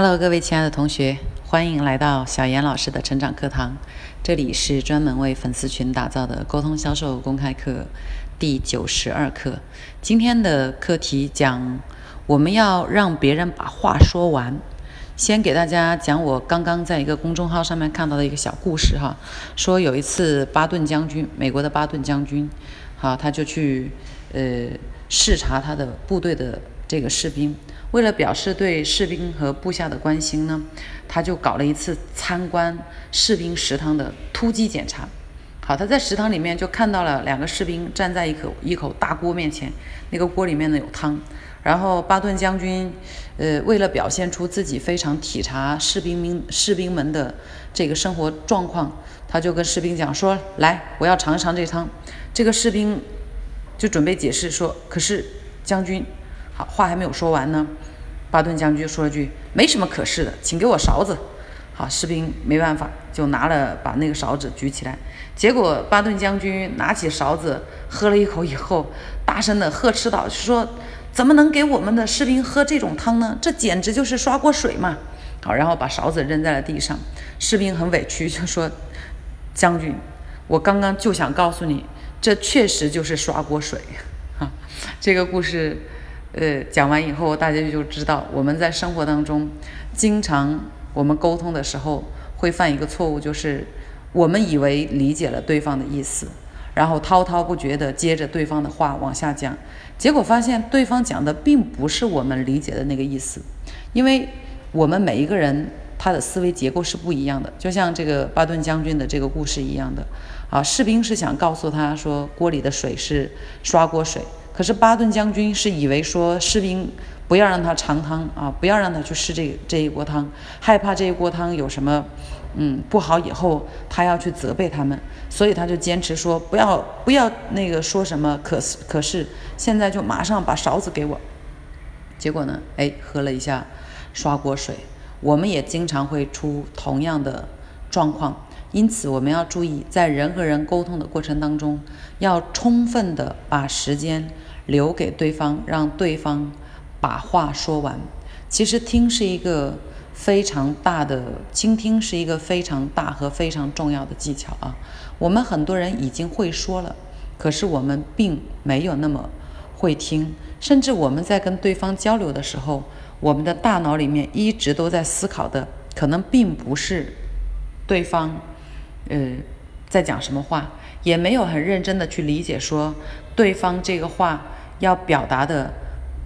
Hello，各位亲爱的同学，欢迎来到小严老师的成长课堂。这里是专门为粉丝群打造的沟通销售公开课第九十二课。今天的课题讲，我们要让别人把话说完。先给大家讲我刚刚在一个公众号上面看到的一个小故事哈，说有一次巴顿将军，美国的巴顿将军，好，他就去呃视察他的部队的这个士兵。为了表示对士兵和部下的关心呢，他就搞了一次参观士兵食堂的突击检查。好，他在食堂里面就看到了两个士兵站在一口一口大锅面前，那个锅里面呢有汤。然后巴顿将军，呃，为了表现出自己非常体察士兵们士兵们的这个生活状况，他就跟士兵讲说：“来，我要尝一尝这汤。”这个士兵就准备解释说：“可是将军。”好话还没有说完呢，巴顿将军说了句：“没什么可是的，请给我勺子。”好，士兵没办法，就拿了把那个勺子举起来。结果巴顿将军拿起勺子喝了一口以后，大声的呵斥道：“说怎么能给我们的士兵喝这种汤呢？这简直就是刷锅水嘛！”好，然后把勺子扔在了地上。士兵很委屈，就说：“将军，我刚刚就想告诉你，这确实就是刷锅水。”哈，这个故事。呃，讲完以后，大家就知道我们在生活当中，经常我们沟通的时候会犯一个错误，就是我们以为理解了对方的意思，然后滔滔不绝地接着对方的话往下讲，结果发现对方讲的并不是我们理解的那个意思，因为我们每一个人他的思维结构是不一样的，就像这个巴顿将军的这个故事一样的，啊，士兵是想告诉他说锅里的水是刷锅水。可是巴顿将军是以为说士兵不要让他尝汤啊，不要让他去试这这一锅汤，害怕这一锅汤有什么嗯不好，以后他要去责备他们，所以他就坚持说不要不要那个说什么。可是可是现在就马上把勺子给我。结果呢，哎，喝了一下刷锅水。我们也经常会出同样的状况。因此，我们要注意，在人和人沟通的过程当中，要充分的把时间留给对方，让对方把话说完。其实，听是一个非常大的倾听，是一个非常大和非常重要的技巧啊。我们很多人已经会说了，可是我们并没有那么会听，甚至我们在跟对方交流的时候，我们的大脑里面一直都在思考的，可能并不是对方。呃，在讲什么话，也没有很认真的去理解说对方这个话要表达的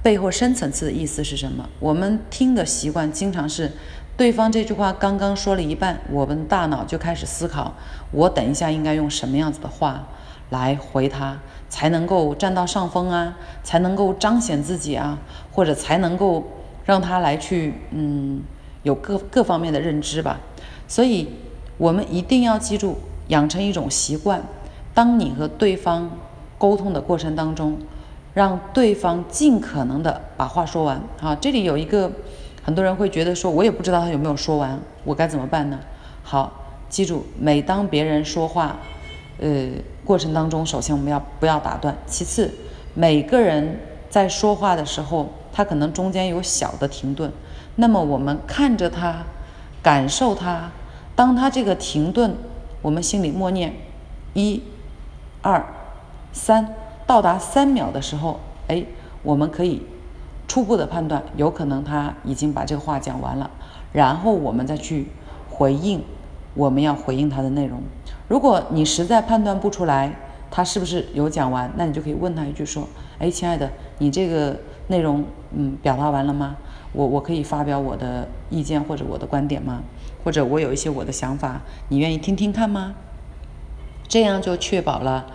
背后深层次的意思是什么。我们听的习惯经常是，对方这句话刚刚说了一半，我们大脑就开始思考，我等一下应该用什么样子的话来回他，才能够占到上风啊，才能够彰显自己啊，或者才能够让他来去嗯有各各方面的认知吧。所以。我们一定要记住，养成一种习惯。当你和对方沟通的过程当中，让对方尽可能的把话说完。啊，这里有一个，很多人会觉得说，我也不知道他有没有说完，我该怎么办呢？好，记住，每当别人说话，呃，过程当中，首先我们要不要打断？其次，每个人在说话的时候，他可能中间有小的停顿，那么我们看着他，感受他。当他这个停顿，我们心里默念一、二、三，到达三秒的时候，哎，我们可以初步的判断，有可能他已经把这个话讲完了，然后我们再去回应我们要回应他的内容。如果你实在判断不出来他是不是有讲完，那你就可以问他一句说：“哎，亲爱的，你这个内容嗯表达完了吗？我我可以发表我的意见或者我的观点吗？”或者我有一些我的想法，你愿意听听看吗？这样就确保了，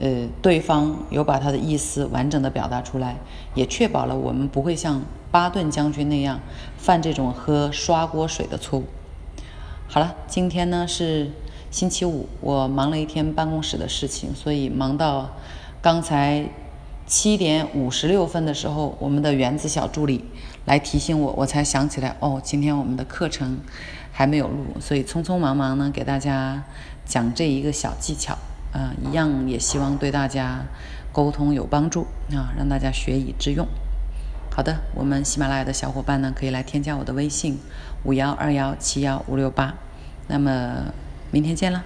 呃，对方有把他的意思完整的表达出来，也确保了我们不会像巴顿将军那样犯这种喝刷锅水的错误。好了，今天呢是星期五，我忙了一天办公室的事情，所以忙到刚才七点五十六分的时候，我们的原子小助理来提醒我，我才想起来，哦，今天我们的课程。还没有录，所以匆匆忙忙呢，给大家讲这一个小技巧，啊，一样也希望对大家沟通有帮助啊，让大家学以致用。好。的，我们喜马拉雅的小伙伴呢，可以来添加我的微信五幺二幺七幺五六八。那么明天见了。